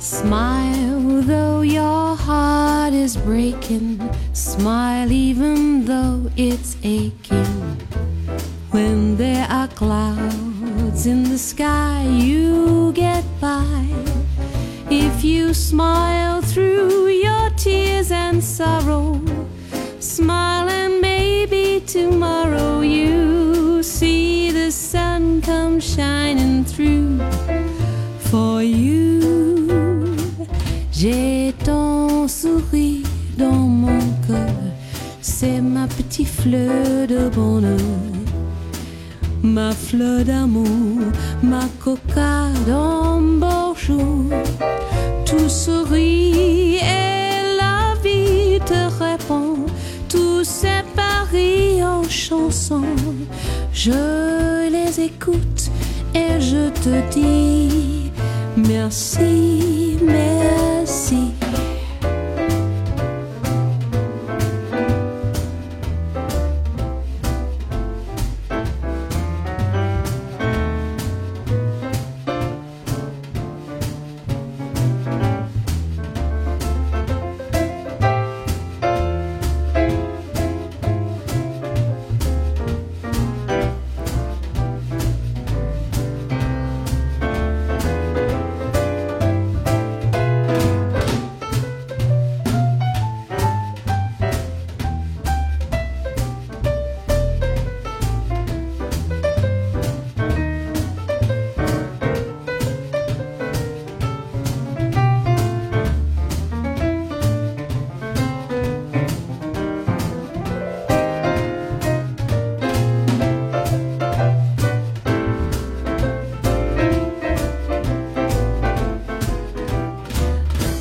Smile though your heart is breaking. Smile even though it's aching. When there are clouds in the sky, you get by. If you smile through your tears and sorrow, smile and maybe tomorrow you see the sun come shining through for you. J'ai ton sourire dans mon cœur, c'est ma petite fleur de bonheur. Ma fleur d'amour, ma cocarde en beau jour, tout sourit et la vie te répond, tout c'est Paris en chansons. Je les écoute et je te dis merci.